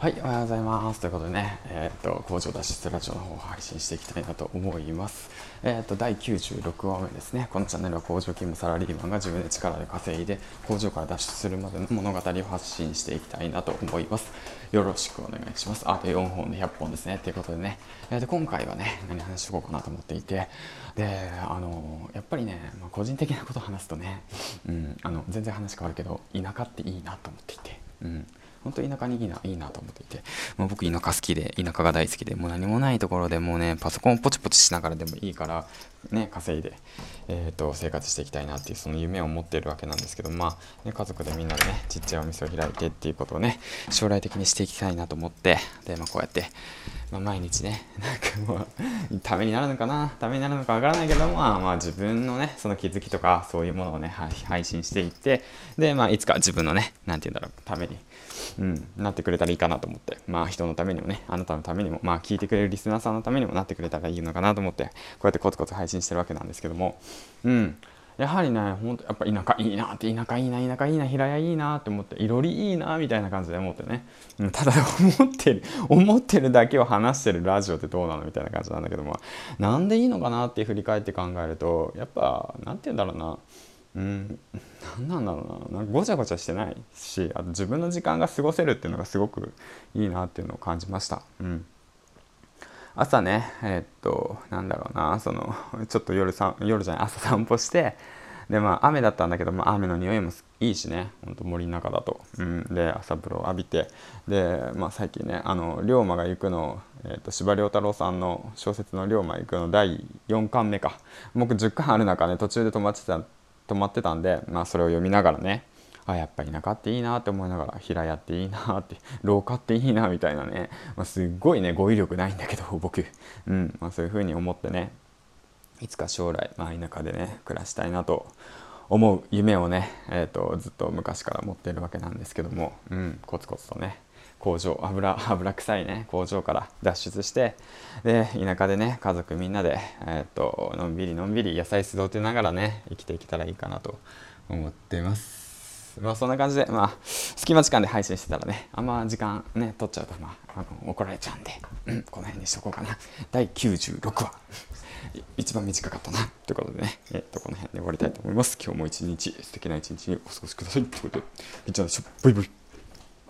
はい、おはようございます。ということでね、えっ、ー、と、工場脱出ラジオの方を配信していきたいなと思います。えっ、ー、と、第96話目ですね。このチャンネルは工場勤務サラリーマンが自分で力で稼いで、工場から脱出するまでの物語を発信していきたいなと思います。よろしくお願いします。あと4本で100本ですね。ということでね、えー、と今回はね、何話していこうかなと思っていて、で、あの、やっぱりね、まあ、個人的なことを話すとね、うん、あの、全然話変わるけど、田舎っていいなと思っていて、うん。本当田舎にいいないいなと思っていて、もう僕田舎好きで、田舎が大好きで、もう何もないところでもうね、パソコンポチポチしながらでもいいから、ね、稼いで、えーと、生活していきたいなっていうその夢を持っているわけなんですけど、まあね、家族でみんなでねちっちゃいお店を開いてっていうことをね将来的にしていきたいなと思ってで、まあ、こうやって、まあ、毎日ね なんかもうためになるのかな？ためになるのかわからないけども、まあ、まあ自分のねその気づきとかそういうものをね配信していってで、まあ、いつか自分のね何て言うんだろうために、うん、なってくれたらいいかなと思ってまあ人のためにもねあなたのためにもまあ聞いてくれるリスナーさんのためにもなってくれたらいいのかなと思ってこうやってコツコツ配信してるわけなんですけどもうん。やはりねほんとやっぱ田舎いいなって田舎いいな田舎いいな平屋いいなって思っていろりいいなみたいな感じで思ってね。ただ思ってる思ってるだけを話してるラジオってどうなのみたいな感じなんだけどもなんでいいのかなって振り返って考えるとやっぱ何て言うんだろうな。うん何なんだろうな。なんかごちゃごちゃしてないしあと自分の時間が過ごせるっていうのがすごくいいなっていうのを感じました。うん。朝ねえー、っとなんだろうなそのちょっと夜さ夜じゃない朝散歩してでまあ雨だったんだけど、まあ、雨の匂いもいいしねほんと森の中だと、うん、で朝風呂浴びてで、まあ、最近ねあの龍馬が行くのえーと、司馬太郎さんの小説の「龍馬行く」の第4巻目か。僕10巻ある中ね途中で止まってた止まってたんで、まあ、それを読みながらねあやっぱ田舎っていいなって思いながら平屋っていいなって 廊下っていいなみたいなね、まあ、すっごいね語彙力ないんだけど 僕、うん。まあ、そういうふうに思ってね。いつか将来、まあ、田舎でね暮らしたいなと思う夢をね、えーと、ずっと昔から持ってるわけなんですけども、うん、コツコツとね工場油 油臭いね工場から脱出して。で田舎でね家族みんなで、えーとのんびりのんびり野菜育てながらね生きていけたらいいかなと思ってます。まあそんな感じで、まあ、隙間時間で配信してたらね、あんま時間ね、取っちゃうと、まあ、あの怒られちゃうんで、うん、この辺にしとこうかな。第96話。一番短かったな。ということでね、えっと、この辺で終わりたいと思います。今日も一日、素敵な一日にお過ごしください。ということで、みっちゃんでしょ。バイバイ。